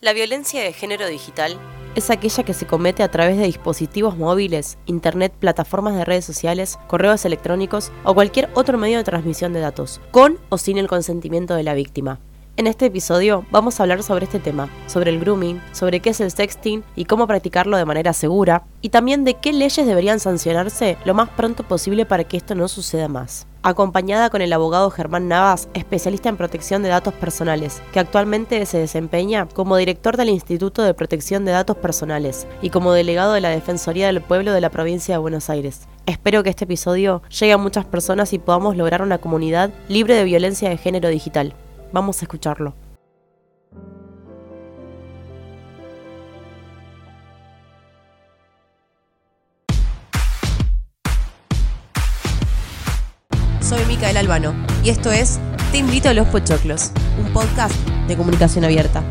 La violencia de género digital es aquella que se comete a través de dispositivos móviles, internet, plataformas de redes sociales, correos electrónicos o cualquier otro medio de transmisión de datos, con o sin el consentimiento de la víctima. En este episodio vamos a hablar sobre este tema, sobre el grooming, sobre qué es el sexting y cómo practicarlo de manera segura, y también de qué leyes deberían sancionarse lo más pronto posible para que esto no suceda más acompañada con el abogado Germán Navas, especialista en protección de datos personales, que actualmente se desempeña como director del Instituto de Protección de Datos Personales y como delegado de la Defensoría del Pueblo de la provincia de Buenos Aires. Espero que este episodio llegue a muchas personas y podamos lograr una comunidad libre de violencia de género digital. Vamos a escucharlo. Soy Micael Albano y esto es Te invito a los Pochoclos, un podcast de comunicación abierta.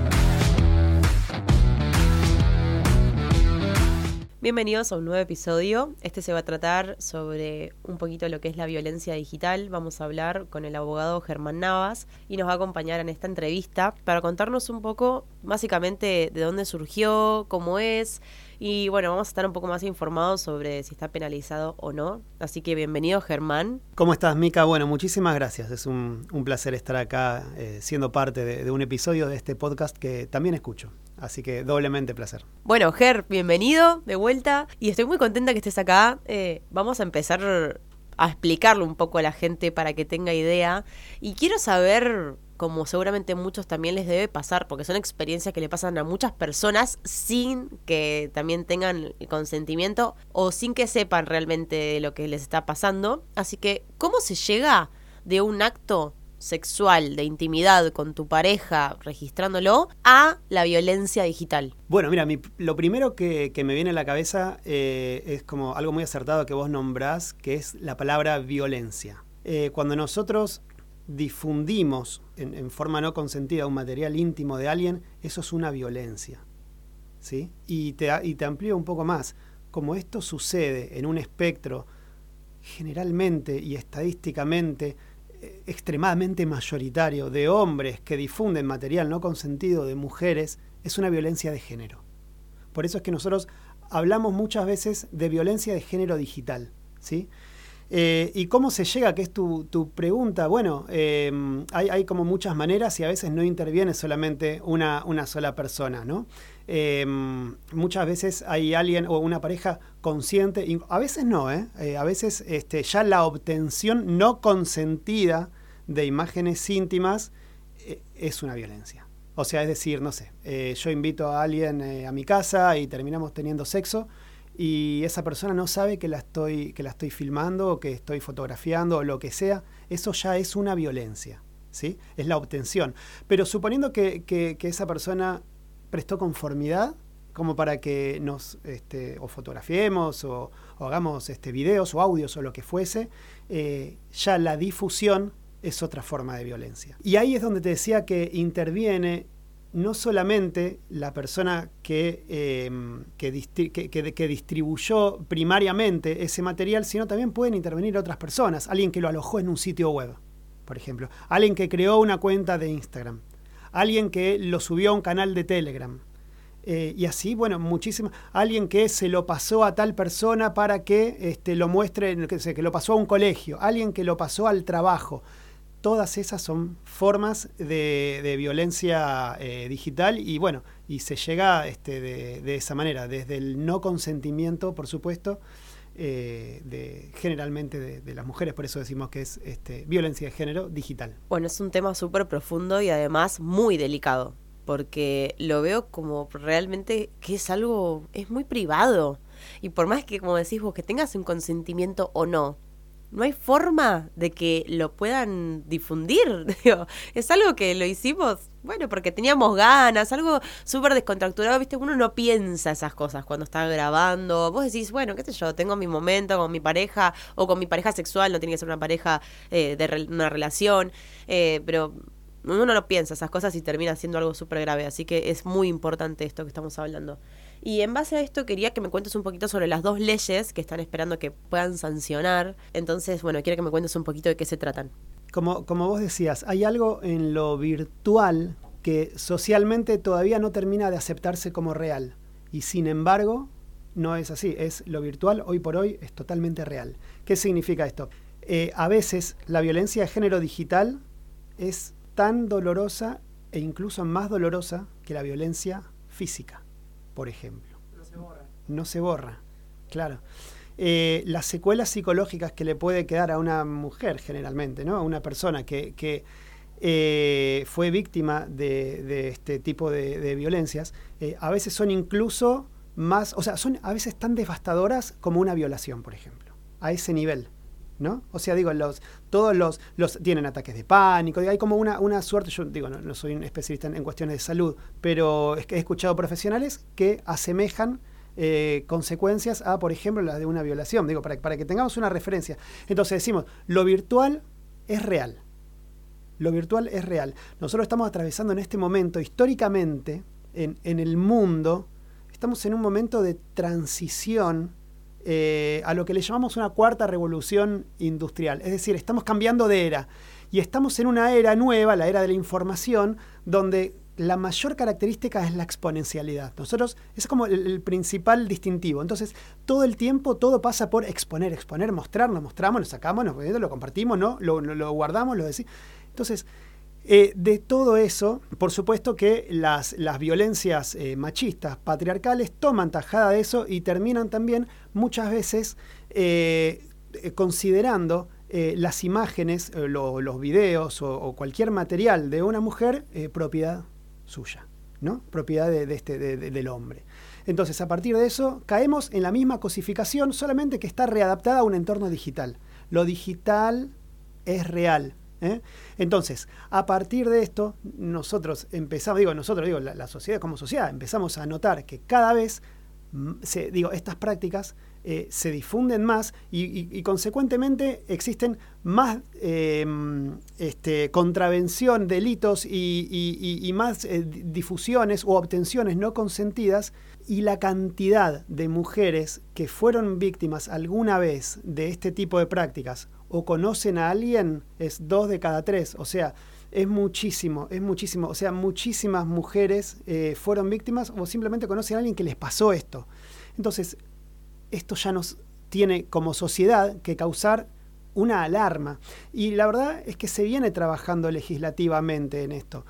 Bienvenidos a un nuevo episodio. Este se va a tratar sobre un poquito lo que es la violencia digital. Vamos a hablar con el abogado Germán Navas y nos va a acompañar en esta entrevista para contarnos un poco básicamente de dónde surgió, cómo es y bueno, vamos a estar un poco más informados sobre si está penalizado o no. Así que bienvenido, Germán. ¿Cómo estás, Mica? Bueno, muchísimas gracias. Es un, placer estar acá eh, siendo parte de, un episodio de este podcast que también escucho. Así que doblemente placer. Bueno, Ger, bienvenido de vuelta. Y estoy muy contenta que estés acá. Eh, vamos a empezar a explicarlo un poco a la gente para que tenga idea. Y quiero saber como seguramente muchos también les debe pasar, porque son experiencias que le pasan a muchas personas sin que también tengan el consentimiento o sin que sepan realmente lo que les está pasando. Así que, ¿cómo se llega de un acto sexual, de intimidad con tu pareja, registrándolo, a la violencia digital? Bueno, mira, lo primero que, me viene a la cabeza eh, es como algo muy acertado que vos nombrás, que es la palabra violencia. Eh, cuando nosotros difundimos en, forma no consentida un material íntimo de alguien, eso es una violencia. ¿sí? Y, te, y te amplío un poco más. Como esto sucede en un espectro generalmente y estadísticamente eh, extremadamente mayoritario de hombres que difunden material no consentido de mujeres, es una violencia de género. Por eso es que nosotros hablamos muchas veces de violencia de género digital. ¿sí? Eh, ¿Y cómo se llega? Que es tu, pregunta. Bueno, eh, hay, como muchas maneras y a veces no interviene solamente una, sola persona, ¿no? Eh, muchas veces hay alguien o una pareja consciente, y a veces no, ¿eh? a veces este, ya la obtención no consentida de imágenes íntimas es una violencia. O sea, es decir, no sé, yo invito a alguien a mi casa y terminamos teniendo sexo y esa persona no sabe que la estoy, que la estoy filmando o que estoy fotografiando o lo que sea, eso ya es una violencia, ¿sí? Es la obtención. Pero suponiendo que, que, esa persona prestó conformidad como para que nos este, o fotografiemos o, hagamos este, videos o audios o lo que fuese, eh, ya la difusión es otra forma de violencia. Y ahí es donde te decía que interviene no solamente la persona que, em, que, distribuyó primariamente ese material, sino también pueden intervenir otras personas. Alguien que lo alojó en un sitio web, por ejemplo. Alguien que creó una cuenta de Instagram. Alguien que lo subió a un canal de Telegram. Eh, y así, bueno, muchísimo. Alguien que se lo pasó a tal persona para que este, lo muestre, que, que lo pasó a un colegio. Alguien que lo pasó al trabajo todas esas son formas de, violencia eh, digital y bueno, y se llega este, de, esa manera, desde el no consentimiento, por supuesto, eh, de, generalmente de, las mujeres, por eso decimos que es este, violencia de género digital. Bueno, es un tema súper profundo y además muy delicado, porque lo veo como realmente que es algo, es muy privado. Y por más que, como decís vos, que tengas un consentimiento o no, no hay forma de que lo puedan difundir. es algo que lo hicimos, bueno, porque teníamos ganas, algo súper descontracturado, ¿viste? Uno no piensa esas cosas cuando está grabando. Vos decís, bueno, qué sé yo, tengo mi momento con mi pareja o con mi pareja sexual, no tiene que ser una pareja eh, de una relación, eh, pero uno no piensa esas cosas y termina siendo algo súper grave. Así que es muy importante esto que estamos hablando. Y en base a esto quería que me cuentes un poquito sobre las dos leyes que están esperando que puedan sancionar. Entonces, bueno, quiero que me cuentes un poquito de qué se tratan. Como, como vos decías, hay algo en lo virtual que socialmente todavía no termina de aceptarse como real. Y sin embargo, no es así. Es lo virtual, hoy por hoy, es totalmente real. ¿Qué significa esto? Eh, a veces la violencia de género digital es tan dolorosa e incluso más dolorosa que la violencia física, por ejemplo. No se borra. No se borra, claro. Eh, las secuelas psicológicas que le puede quedar a una mujer generalmente, ¿no? A una persona que, que eh, fue víctima de, este tipo de, violencias, eh, a veces son incluso más, o sea, son a veces tan devastadoras como una violación, por ejemplo, a ese nivel. ¿No? O sea, digo, los, todos los, los tienen ataques de pánico, hay como una, una suerte, yo digo, no, soy un especialista en, cuestiones de salud, pero es que he escuchado profesionales que asemejan eh, consecuencias a, por ejemplo, las de una violación, digo, para, para que tengamos una referencia. Entonces decimos, lo virtual es real, lo virtual es real. Nosotros estamos atravesando en este momento, históricamente, en, el mundo, estamos en un momento de transición eh, a lo que le llamamos una cuarta revolución industrial. Es decir, estamos cambiando de era. Y estamos en una era nueva, la era de la información, donde la mayor característica es la exponencialidad. Nosotros, es como el, principal distintivo. Entonces, todo el tiempo todo pasa por exponer, exponer, mostrar, nos mostramos, lo sacamos, nos, lo compartimos, ¿no? Lo, lo guardamos, lo decimos. Entonces, eh, de todo eso, por supuesto que las, las violencias eh, machistas, patriarcales, toman tajada de eso y terminan también muchas veces eh, considerando las imágenes, los videos o, cualquier material de una mujer propiedad suya, ¿no? propiedad de, este, del hombre. Entonces, a partir de eso, caemos en la misma cosificación, solamente que está readaptada a un entorno digital. Lo digital es real, ¿eh? Entonces, a partir de esto, nosotros empezamos, digo nosotros, digo la, sociedad como sociedad, empezamos a notar que cada vez, mm, se, digo, estas prácticas eh, se difunden más y, consecuentemente existen más em, este, contravención, delitos y, más eh, difusiones o obtenciones no consentidas y la cantidad de mujeres que fueron víctimas alguna vez de este tipo de prácticas o conocen a alguien es dos de cada tres. O sea, es muchísimo, es muchísimo. O sea, muchísimas mujeres eh, fueron víctimas o simplemente conocen a alguien que les pasó esto. Entonces, esto ya nos tiene como sociedad que causar una alarma. Y la verdad es que se viene trabajando legislativamente en esto.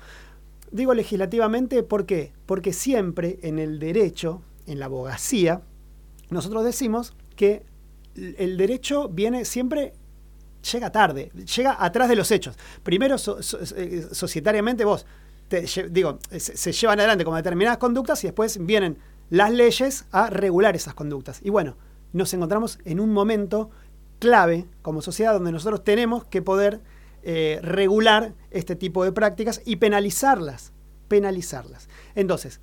Digo legislativamente ¿por qué? Porque siempre en el derecho, en la abogacía, nosotros decimos que el derecho viene siempre llega tarde, llega atrás de los hechos. Primero, eh, societariamente vos, digo, se, llevan adelante como determinadas conductas y después vienen las leyes a regular esas conductas. Y bueno, nos encontramos en un momento clave como sociedad donde nosotros tenemos que poder eh, regular este tipo de prácticas y penalizarlas, penalizarlas. Entonces,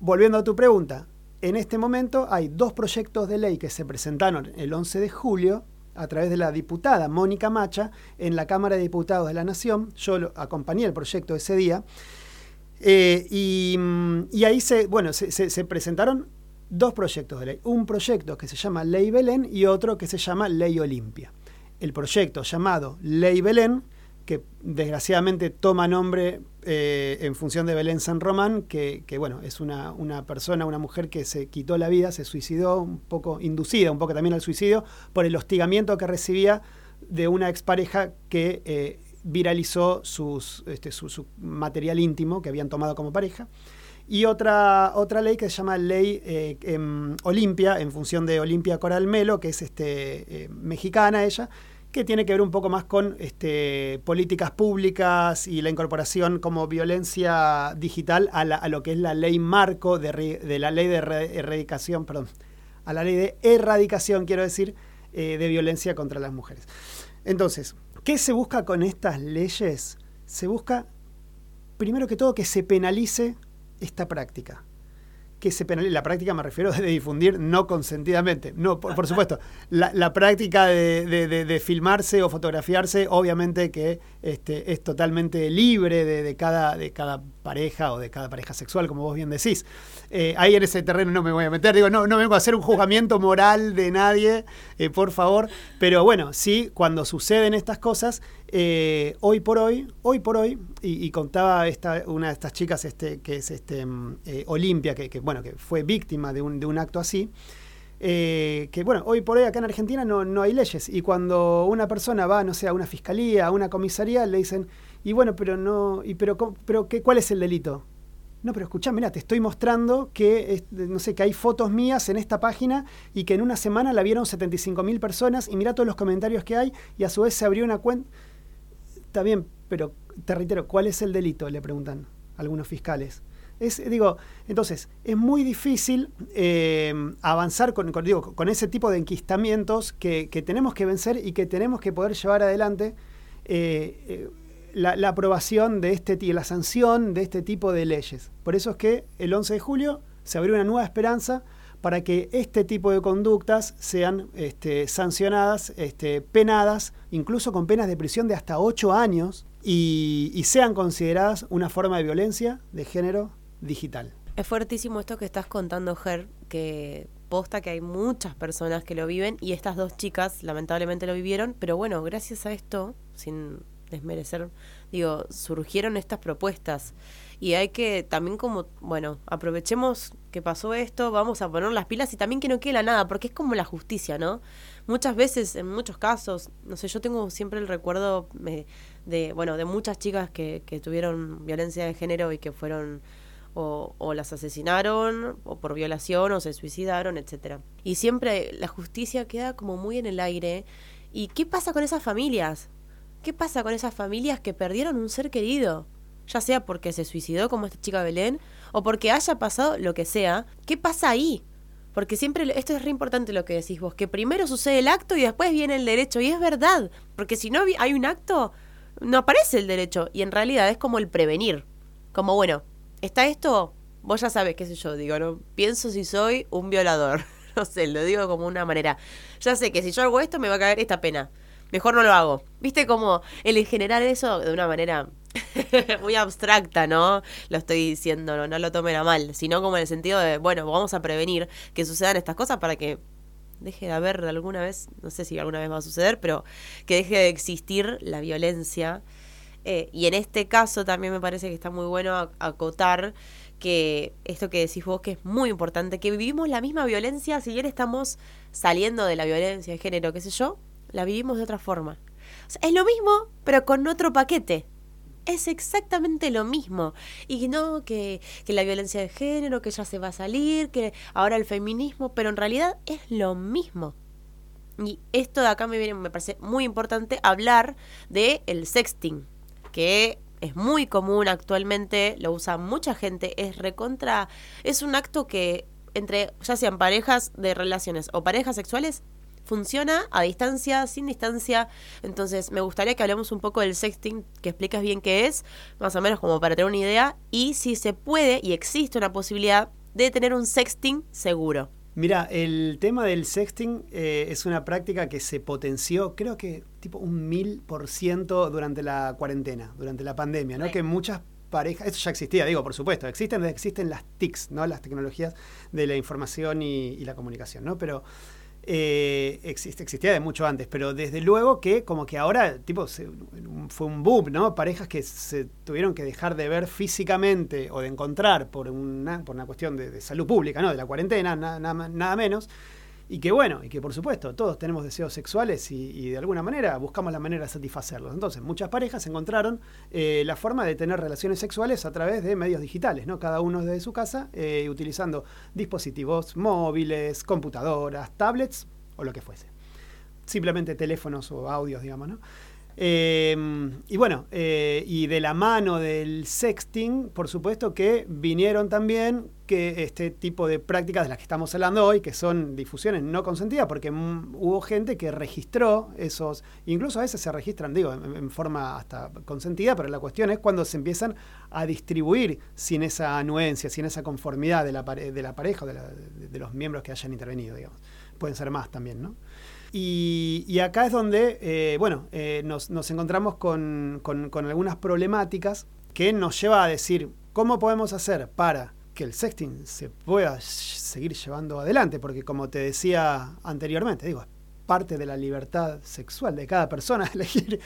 volviendo a tu pregunta, en este momento hay dos proyectos de ley que se presentaron el 11 de julio a través de la diputada Mónica Macha en la Cámara de Diputados de la Nación. Yo acompañé el proyecto ese día. Eh, y, ahí se, bueno, se, presentaron dos proyectos de ley. Un proyecto que se llama Ley Belén y otro que se llama Ley Olimpia. El proyecto llamado Ley Belén, que desgraciadamente toma nombre eh, en función de Belén San Román, que, bueno, es una, una, persona, una mujer que se quitó la vida, se suicidó, un poco inducida, un poco también al suicidio, por el hostigamiento que recibía de una expareja que eh, viralizó sus, este, su, material íntimo que habían tomado como pareja. Y otra, otra ley que se llama Ley eh, em, Olimpia, en función de Olimpia Coral Melo, que es este, mexicana ella, que tiene que ver un poco más con este, políticas públicas y la incorporación como violencia digital a, lo que es la ley marco de, la ley de erradicación, perdón, a la ley de erradicación, quiero decir, eh, de violencia contra las mujeres. Entonces, ¿qué se busca con estas leyes? Se busca, primero que todo, que se penalice esta práctica que se penalice. La práctica me refiero de difundir no consentidamente. No, por, supuesto. La, práctica de, filmarse o fotografiarse, obviamente que este, es totalmente libre de, cada, de cada pareja o de cada pareja sexual, como vos bien decís. Eh, ahí en ese terreno no me voy a meter. Digo, no, no vengo a hacer un juzgamiento moral de nadie, eh, por favor. Pero bueno, sí, cuando suceden estas cosas, eh, hoy por hoy, hoy por hoy, y, contaba esta, una de estas chicas este, que es este, mm, eh, Olimpia, que, bueno, que fue víctima de un, de un acto así, eh, que bueno, hoy por hoy acá en Argentina no, no, hay leyes, y cuando una persona va, no sé, a una fiscalía, a una comisaría, le dicen, y bueno, pero no, y pero, pero ¿qué, ¿cuál es el delito? No, pero escuchá, mira, te estoy mostrando que, no sé, que hay fotos mías en esta página y que en una semana la vieron 75 mil personas y mira todos los comentarios que hay y a su vez se abrió una cuenta. Está bien, pero te reitero, ¿cuál es el delito? Le preguntan algunos fiscales. Es, digo, entonces, es muy difícil eh, avanzar con, digo, con ese tipo de enquistamientos que, tenemos que vencer y que tenemos que poder llevar adelante eh, eh, la, aprobación de este la sanción de este tipo de leyes. Por eso es que el 11 de julio se abrió una nueva esperanza para que este tipo de conductas sean este, sancionadas, este, penadas, incluso con penas de prisión de hasta ocho años, y, sean consideradas una forma de violencia de género digital. Es fuertísimo esto que estás contando, Ger, que posta que hay muchas personas que lo viven y estas dos chicas lamentablemente lo vivieron, pero bueno, gracias a esto, sin desmerecer, digo, surgieron estas propuestas y hay que también como, bueno, aprovechemos que pasó esto, vamos a poner las pilas y también que no quede la nada, porque es como la justicia, ¿no? Muchas veces, en muchos casos, no sé, yo tengo siempre el recuerdo eh, de, bueno, de muchas chicas que, que tuvieron violencia de género y que fueron o, o, las asesinaron, o por violación, o se suicidaron, etcétera. Y siempre la justicia queda como muy en el aire. ¿Y qué pasa con esas familias? ¿Qué pasa con esas familias que perdieron un ser querido? Ya sea porque se suicidó como esta chica Belén, o porque haya pasado lo que sea, ¿qué pasa ahí? Porque siempre, esto es re importante lo que decís vos, que primero sucede el acto y después viene el derecho. Y es verdad, porque si no hay un acto, no aparece el derecho. Y en realidad es como el prevenir. Como, bueno, está esto, vos ya sabes, qué sé yo, digo, no pienso si soy un violador. no sé, lo digo como una manera. Ya sé que si yo hago esto me va a caer esta pena mejor no lo hago. ¿Viste como el generar eso de una manera muy abstracta, ¿no? Lo estoy diciendo, no, no lo tomen a mal, sino como en el sentido de, bueno, vamos a prevenir que sucedan estas cosas para que deje de haber alguna vez, no sé si alguna vez va a suceder, pero que deje de existir la violencia. Eh, y en este caso también me parece que está muy bueno acotar que esto que decís vos que es muy importante, que vivimos la misma violencia, si bien estamos saliendo de la violencia de género, qué sé yo, la vivimos de otra forma. es lo mismo, pero con otro paquete. Es exactamente lo mismo. Y no que, que la violencia de género, que ya se va a salir, que ahora el feminismo, pero en realidad es lo mismo. Y esto de acá me, viene, me parece muy importante hablar de el sexting, que es muy común actualmente, lo usa mucha gente, es recontra, es un acto que entre ya sean parejas de relaciones o parejas sexuales funciona a distancia, sin distancia. Entonces, me gustaría que hablemos un poco del sexting, que explicas bien qué es, más o menos como para tener una idea, y si se puede y existe una posibilidad de tener un sexting seguro. Mira, el tema del sexting eh, es una práctica que se potenció, creo que tipo un mil por ciento durante la cuarentena, durante la pandemia, ¿no? Que muchas parejas, esto ya existía, digo, por supuesto, existen, existen las TICs, ¿no? Las tecnologías de la información y, y la comunicación, ¿no? Pero eh, existía de mucho antes, pero desde luego que como que ahora tipo fue un boom, ¿no? Parejas que se tuvieron que dejar de ver físicamente o de encontrar por una, por una cuestión de, salud pública, ¿no? De la cuarentena, nada menos. Y que bueno, y que por supuesto todos tenemos deseos sexuales y, de alguna manera buscamos la manera de satisfacerlos. Entonces, muchas parejas encontraron eh, la forma de tener relaciones sexuales a través de medios digitales, ¿no? Cada uno desde su casa, eh, utilizando dispositivos móviles, computadoras, tablets o lo que fuese. Simplemente teléfonos o audios, digamos, ¿no? Eh, y bueno, eh, y de la mano del sexting, por supuesto que vinieron también que este tipo de prácticas de las que estamos hablando hoy, que son difusiones no consentidas, porque hubo gente que registró esos, incluso a veces se registran, digo, en, forma hasta consentida, pero la cuestión es cuando se empiezan a distribuir sin esa anuencia, sin esa conformidad de la, de la pareja o de, de los miembros que hayan intervenido, digamos. Pueden ser más también, ¿no? Y, acá es donde, eh, bueno, eh, nos, encontramos con, algunas problemáticas que nos lleva a decir, ¿cómo podemos hacer para que el sexting se pueda seguir llevando adelante? Porque como te decía anteriormente, digo, es parte de la libertad sexual de cada persona elegir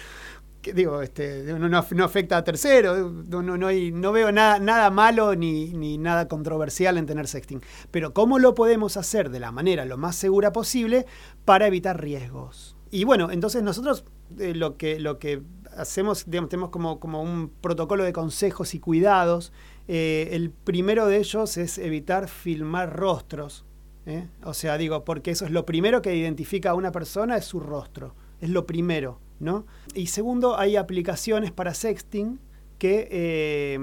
digo, este, no, afecta a terceros, no, no, no, veo nada, nada malo ni, ni, nada controversial en tener sexting. Pero ¿cómo lo podemos hacer de la manera lo más segura posible para evitar riesgos? Y bueno, entonces nosotros eh, lo, que, lo que hacemos, digamos, tenemos como, como un protocolo de consejos y cuidados. Eh, el primero de ellos es evitar filmar rostros. ¿eh? O sea, digo, porque eso es lo primero que identifica a una persona, es su rostro. Es lo primero. ¿No? Y segundo, hay aplicaciones para sexting que eh,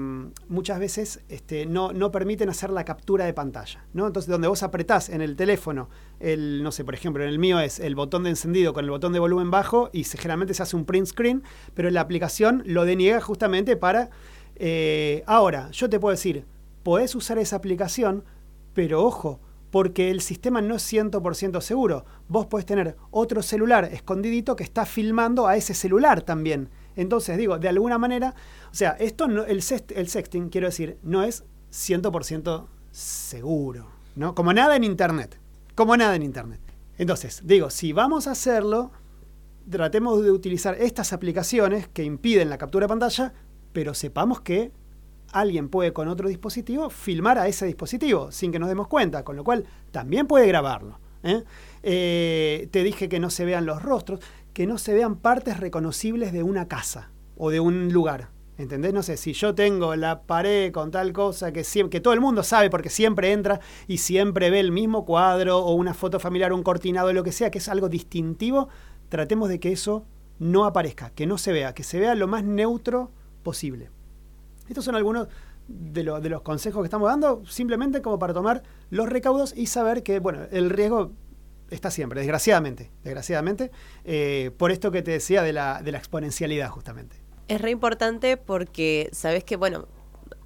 muchas veces este, no, no, permiten hacer la captura de pantalla. ¿no? Entonces, donde vos apretás en el teléfono, el, no sé, por ejemplo, en el mío es el botón de encendido con el botón de volumen bajo y generalmente se hace un print screen, pero la aplicación lo deniega justamente para... Eh, ahora, yo te puedo decir, podés usar esa aplicación, pero ojo, porque el sistema no es 100% seguro. Vos podés tener otro celular escondidito que está filmando a ese celular también. Entonces, digo, de alguna manera, o sea, esto no, el, el sexting, quiero decir, no es 100% seguro, ¿no? Como nada en Internet, como nada en Internet. Entonces, digo, si vamos a hacerlo, tratemos de utilizar estas aplicaciones que impiden la captura de pantalla, pero sepamos que alguien puede con otro dispositivo filmar a ese dispositivo sin que nos demos cuenta, con lo cual también puede grabarlo. ¿eh? Eh, te dije que no se vean los rostros, que no se vean partes reconocibles de una casa o de un lugar. ¿Entendés? No sé, si yo tengo la pared con tal cosa que, que todo el mundo sabe porque siempre entra y siempre ve el mismo cuadro o una foto familiar, un cortinado, lo que sea, que es algo distintivo, tratemos de que eso no aparezca, que no se vea, que se vea lo más neutro posible. Estos son algunos de, los consejos que estamos dando, simplemente como para tomar los recaudos y saber que, bueno, el riesgo está siempre, desgraciadamente, desgraciadamente, eh, por esto que te decía de la, de la exponencialidad justamente. Es re importante porque sabes que, bueno,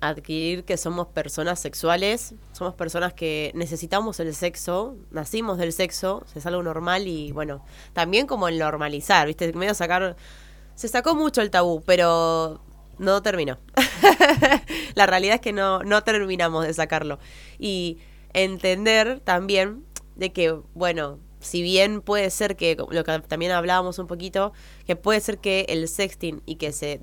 adquirir que somos personas sexuales, somos personas que necesitamos el sexo, nacimos del sexo, es algo normal y bueno, también como el normalizar, ¿viste? Medio sacar, se sacó mucho el tabú, pero no terminó. la realidad es que no, no terminamos de sacarlo. Y entender también de que, bueno, si bien puede ser que, lo que también hablábamos un poquito, que puede ser que el sexting y que se,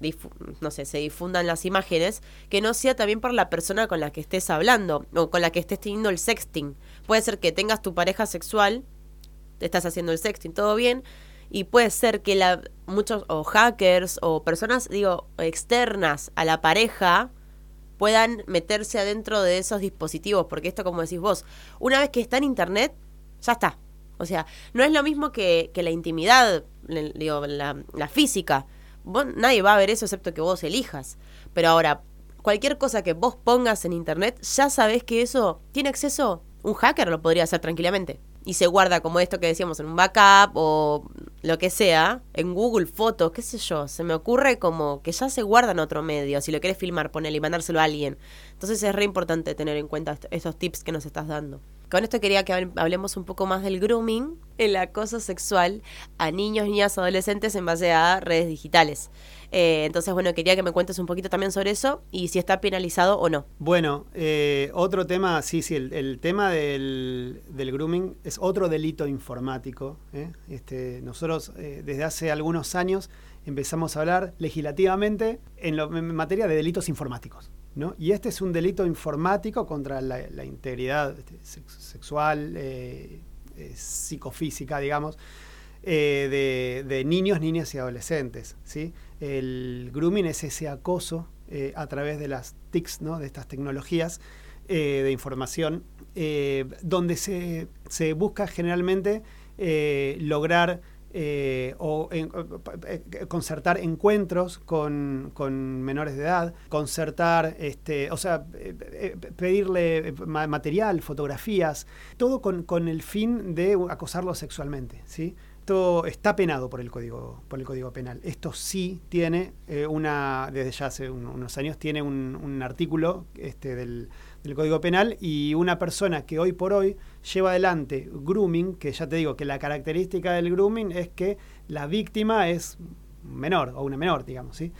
no sé, se difundan las imágenes, que no sea también por la persona con la que estés hablando o con la que estés teniendo el sexting. Puede ser que tengas tu pareja sexual, te estás haciendo el sexting, todo bien, y puede ser que la, muchos o hackers o personas, digo, externas a la pareja puedan meterse adentro de esos dispositivos, porque esto, como decís vos, una vez que está en Internet, ya está. O sea, no es lo mismo que, que la intimidad, digo, la, la física. nadie va a ver eso excepto que vos elijas. Pero ahora, cualquier cosa que vos pongas en Internet, ya sabés que eso tiene acceso, un hacker lo podría hacer tranquilamente y se guarda como esto que decíamos en un backup o lo que sea, en Google Fotos, qué sé yo, se me ocurre como que ya se guarda en otro medio, si lo quieres filmar, ponele y mandárselo a alguien. Entonces es re importante tener en cuenta estos tips que nos estás dando. Con esto quería que hablemos un poco más del grooming, el acoso sexual a niños, niñas, adolescentes en base a redes digitales. Eh, entonces, bueno, quería que me cuentes un poquito también sobre eso y si está penalizado o no. Bueno, eh, otro tema, sí, sí, el, tema del, grooming es otro delito informático. ¿eh? Este, nosotros desde hace algunos años empezamos a hablar legislativamente en, en materia de delitos informáticos. Y este es un delito informático contra la, integridad este, sexual, eh, eh, psicofísica, digamos, eh, de, niños, niñas y adolescentes. ¿sí? El grooming es ese acoso a través de las TICs, ¿no? de estas tecnologías de información, donde se, se, busca generalmente lograr eh, o eh, concertar encuentros con, menores de edad, concertar, este, o sea, eh, pedirle material, fotografías, todo con, el fin de acosarlo sexualmente, ¿sí? Esto está penado por el código, por el código penal. Esto sí tiene una, desde ya hace unos años, tiene un, artículo este, del, del Código Penal y una persona que hoy por hoy lleva adelante grooming, que ya te digo que la característica del grooming es que la víctima es menor o una menor, digamos, ¿sí?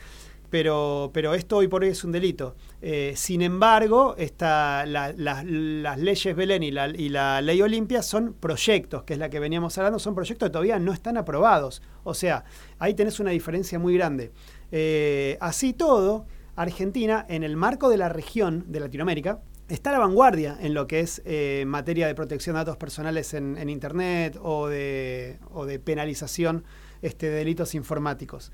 pero, pero esto hoy por hoy es un delito. Eh, sin embargo, las leyes Belén y la, ley Olimpia son proyectos, que es la que veníamos hablando, son proyectos que todavía no están aprobados. O sea, ahí tenés una diferencia muy grande. Eh, así todo, Argentina, en el marco de la región de Latinoamérica, está a la vanguardia en lo que es eh, materia de protección de datos personales en, Internet o de, penalización este, de delitos informáticos.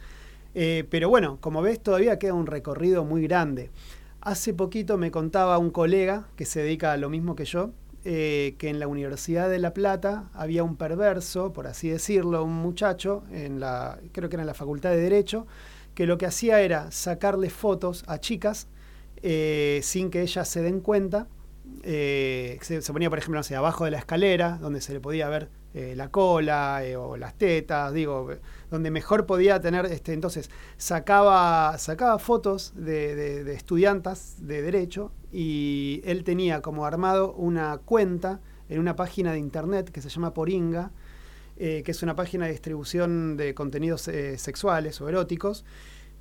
Eh, pero bueno, como ves, todavía queda un recorrido muy grande. Hace poquito me contaba un colega que se dedica a lo mismo que yo, eh, que en la Universidad de La Plata había un perverso, por así decirlo, un muchacho, en la, creo que era en la Facultad de Derecho, que lo que hacía era sacarle fotos a chicas eh, sin que ellas se den cuenta. se, ponía, por ejemplo, no abajo de la escalera, donde se le podía ver la cola o las tetas, digo, donde mejor podía tener, este, entonces sacaba, sacaba fotos de, de, estudiantes de derecho y él tenía como armado una cuenta en una página de internet que se llama Poringa, eh, que es una página de distribución de contenidos eh, sexuales o eróticos.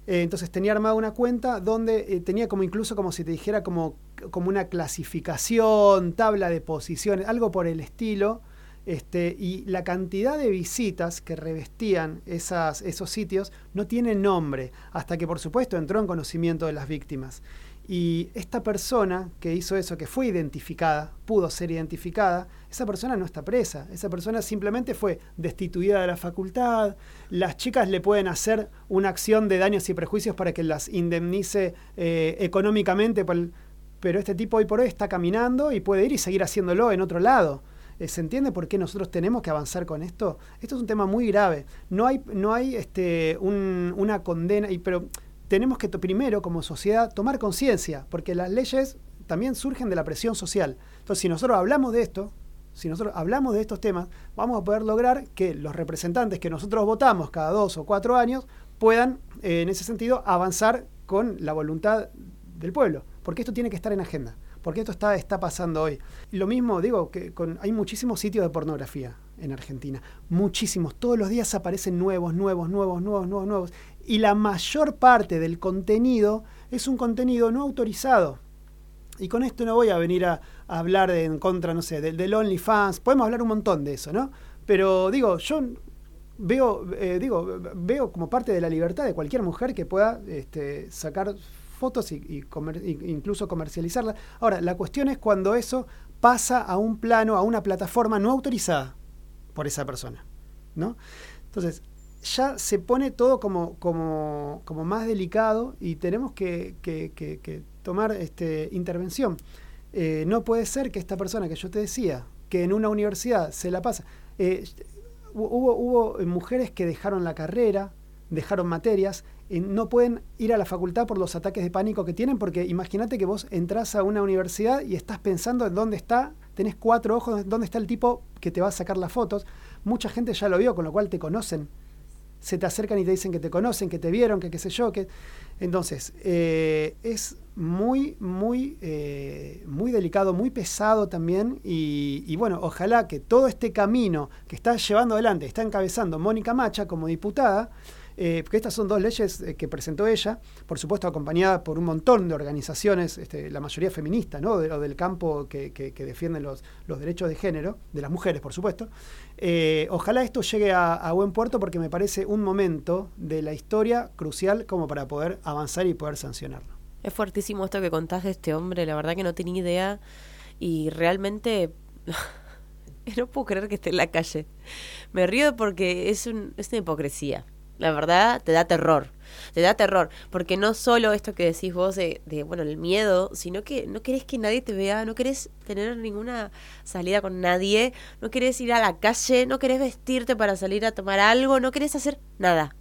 Eh, entonces tenía armada una cuenta donde tenía como incluso como si te dijera como, como una clasificación, tabla de posiciones, algo por el estilo, este, y la cantidad de visitas que revestían esas, esos sitios no tiene nombre, hasta que por supuesto entró en conocimiento de las víctimas. Y esta persona que hizo eso, que fue identificada, pudo ser identificada, esa persona no está presa, esa persona simplemente fue destituida de la facultad, las chicas le pueden hacer una acción de daños y prejuicios para que las indemnice eh, económicamente, pero este tipo hoy por hoy está caminando y puede ir y seguir haciéndolo en otro lado. Eh, ¿Se entiende por qué nosotros tenemos que avanzar con esto? Esto es un tema muy grave. No hay, no hay este, una condena, y, pero tenemos que primero como sociedad tomar conciencia, porque las leyes también surgen de la presión social. Entonces, si nosotros hablamos de esto, si nosotros hablamos de estos temas, vamos a poder lograr que los representantes que nosotros votamos cada dos o cuatro años puedan, eh, en ese sentido, avanzar con la voluntad del pueblo, porque esto tiene que estar en agenda porque esto está, está pasando hoy. Lo mismo digo que hay muchísimos sitios de pornografía en Argentina, muchísimos, todos los días aparecen nuevos, nuevos, nuevos, nuevos, nuevos, nuevos, y la mayor parte del contenido es un contenido no autorizado. Y con esto no voy a venir a, hablar en contra, no sé, del, del OnlyFans, podemos hablar un montón de eso, ¿no? Pero digo, yo veo, eh, digo, veo como parte de la libertad de cualquier mujer que pueda este, sacar fotos y, incluso comercializarlas. Ahora, la cuestión es cuando eso pasa a un plano, a una plataforma no autorizada por esa persona. ¿no? Entonces, ya se pone todo como, como, como más delicado y tenemos que, tomar este, intervención. Eh, no puede ser que esta persona que yo te decía, que en una universidad se la pasa, eh, hubo, hubo mujeres que dejaron la carrera, dejaron materias, no pueden ir a la facultad por los ataques de pánico que tienen, porque imagínate que vos entras a una universidad y estás pensando en dónde está, tenés cuatro ojos, dónde está el tipo que te va a sacar las fotos. Mucha gente ya lo vio, con lo cual te conocen. Se te acercan y te dicen que te conocen, que te vieron, que qué sé yo. Que... Entonces, eh, es muy, muy, eh, muy delicado, muy pesado también. Y, y, bueno, ojalá que todo este camino que está llevando adelante, está encabezando Mónica Macha como diputada, eh, estas son dos leyes eh, que presentó ella, por supuesto acompañada por un montón de organizaciones, este, la mayoría feministas, ¿no? de, del campo que, defienden los, derechos de género, de las mujeres, por supuesto. Eh, ojalá esto llegue a, buen puerto porque me parece un momento de la historia crucial como para poder avanzar y poder sancionarlo. Es fuertísimo esto que contás de este hombre, la verdad que no tenía idea y realmente... no puedo creer que esté en la calle. Me río porque es una hipocresía. La verdad, te da terror. Te da terror. Porque no solo esto que decís vos de, bueno, el miedo, sino que no querés que nadie te vea, no querés tener ninguna salida con nadie, no querés ir a la calle, no querés vestirte para salir a tomar algo, no querés hacer nada.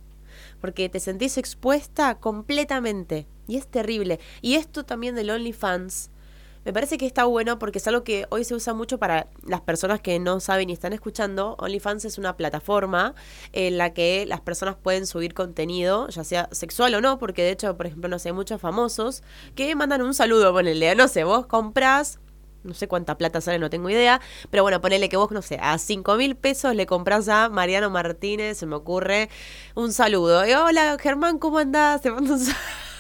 Porque te sentís expuesta completamente. Y es terrible. Y esto también del OnlyFans me parece que está bueno porque es algo que hoy se usa mucho para las personas que no saben y están escuchando. OnlyFans es una plataforma en la que las personas pueden subir contenido, ya sea sexual o no, porque de hecho, por ejemplo, no sé, muchos famosos que mandan un saludo, ponele, no sé, vos compras no sé cuánta plata sale, no tengo idea, pero bueno, ponele que vos, no sé, a 5 mil pesos le compras a Mariano Martínez, se me ocurre, un saludo. Hola Germán, ¿cómo andás? Te mando un, saludo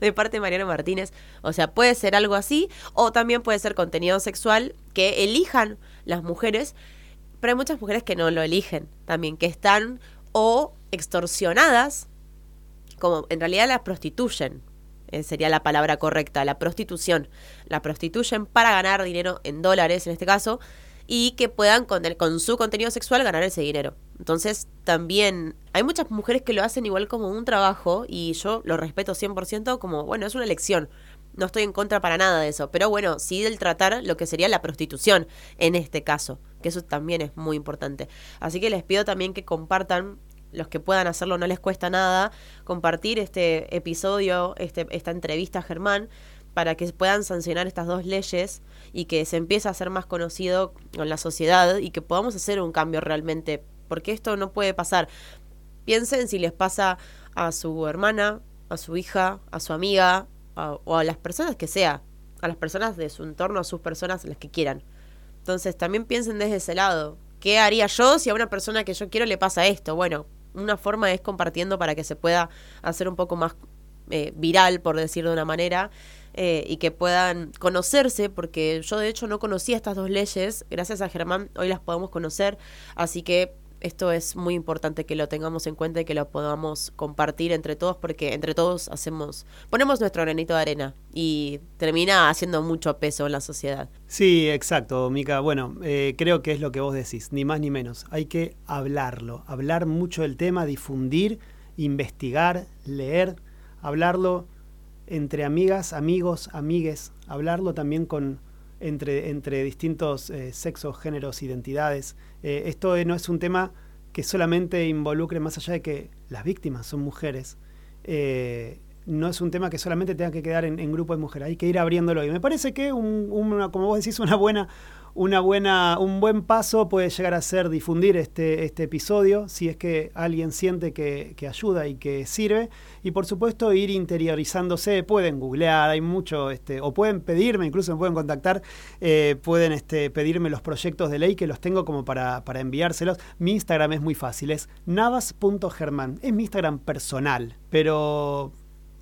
de parte de Mariano Martínez. O sea, puede ser algo así, o también puede ser contenido sexual que elijan las mujeres, pero hay muchas mujeres que no lo eligen también, que están o extorsionadas, como en realidad las prostituyen, eh, sería la palabra correcta, la prostitución. La prostituyen para ganar dinero en dólares, en este caso, y que puedan con, con su contenido sexual ganar ese dinero. Entonces, también hay muchas mujeres que lo hacen igual como un trabajo y yo lo respeto 100% como, bueno, es una elección. No estoy en contra para nada de eso, pero bueno, sí del tratar lo que sería la prostitución en este caso, que eso también es muy importante. Así que les pido también que compartan los que puedan hacerlo no les cuesta nada, compartir este episodio, este, esta entrevista a Germán, para que puedan sancionar estas dos leyes y que se empiece a ser más conocido en la sociedad y que podamos hacer un cambio realmente, porque esto no puede pasar. Piensen si les pasa a su hermana, a su hija, a su amiga o a las personas que sea, a las personas de su entorno, a sus personas, las que quieran. Entonces también piensen desde ese lado. ¿Qué haría yo si a una persona que yo quiero le pasa esto? Bueno, una forma es compartiendo para que se pueda hacer un poco más eh, viral, por decirlo de una manera, eh, y que puedan conocerse, porque yo de hecho no conocía estas dos leyes, gracias a Germán hoy las podemos conocer, así que esto es muy importante que lo tengamos en cuenta y que lo podamos compartir entre todos porque entre todos hacemos ponemos nuestro granito de arena y termina haciendo mucho peso en la sociedad. Sí, exacto, Mica. Bueno, eh, creo que es lo que vos decís, ni más ni menos. Hay que hablarlo, hablar mucho del tema, difundir, investigar, leer, hablarlo entre amigas, amigos, amigues, hablarlo también con entre, entre distintos eh, sexos, géneros, identidades. Eh, esto no es un tema que solamente involucre, más allá de que las víctimas son mujeres, eh, no es un tema que solamente tenga que quedar en, en grupo de mujeres, hay que ir abriéndolo. Y me parece que, un, una, como vos decís, una buena una buena, un buen paso puede llegar a ser difundir este, este episodio, si es que alguien siente que, ayuda y que sirve. Y por supuesto ir interiorizándose, pueden googlear, hay mucho, este, o pueden pedirme, incluso me pueden contactar, eh, pueden este, pedirme los proyectos de ley que los tengo como para, para enviárselos. Mi Instagram es muy fácil, es navas.germán, es mi Instagram personal, pero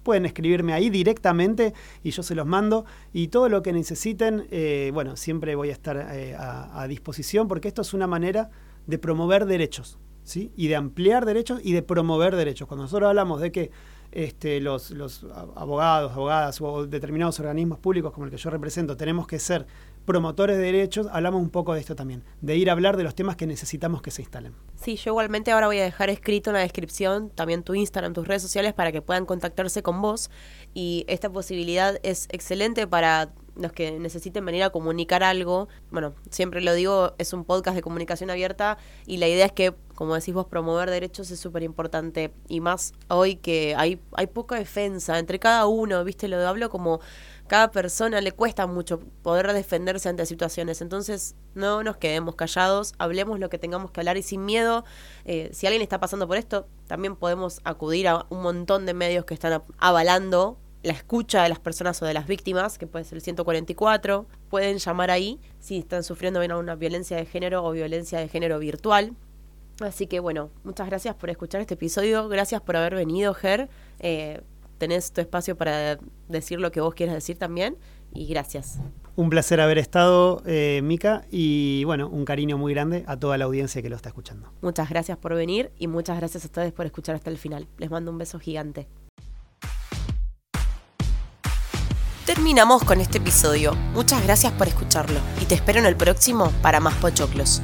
pueden escribirme ahí directamente y yo se los mando. Y todo lo que necesiten, eh, bueno, siempre voy a estar eh, a, disposición porque esto es una manera de promover derechos. ¿Sí? y de ampliar derechos y de promover derechos. Cuando nosotros hablamos de que este, los, los, abogados, abogadas o determinados organismos públicos como el que yo represento tenemos que ser promotores de derechos, hablamos un poco de esto también, de ir a hablar de los temas que necesitamos que se instalen. Sí, yo igualmente ahora voy a dejar escrito en la descripción también tu Instagram, tus redes sociales para que puedan contactarse con vos y esta posibilidad es excelente para los que necesiten venir a comunicar algo. Bueno, siempre lo digo, es un podcast de comunicación abierta y la idea es que, como decís vos, promover derechos es súper importante y más hoy que hay, hay poca defensa entre cada uno, ¿viste? Lo hablo como cada persona le cuesta mucho poder defenderse ante situaciones. Entonces, no nos quedemos callados, hablemos lo que tengamos que hablar y sin miedo. Eh, si alguien está pasando por esto, también podemos acudir a un montón de medios que están avalando la escucha de las personas o de las víctimas, que puede ser el 144. Pueden llamar ahí si están sufriendo una violencia de género o violencia de género virtual. Así que bueno, muchas gracias por escuchar este episodio, gracias por haber venido, Ger. Eh, tenés tu espacio para decir lo que vos quieras decir también y gracias. Un placer haber estado, eh, Mica, y bueno, un cariño muy grande a toda la audiencia que lo está escuchando. Muchas gracias por venir y muchas gracias a ustedes por escuchar hasta el final. Les mando un beso gigante. Terminamos con este episodio. Muchas gracias por escucharlo y te espero en el próximo para más pochoclos.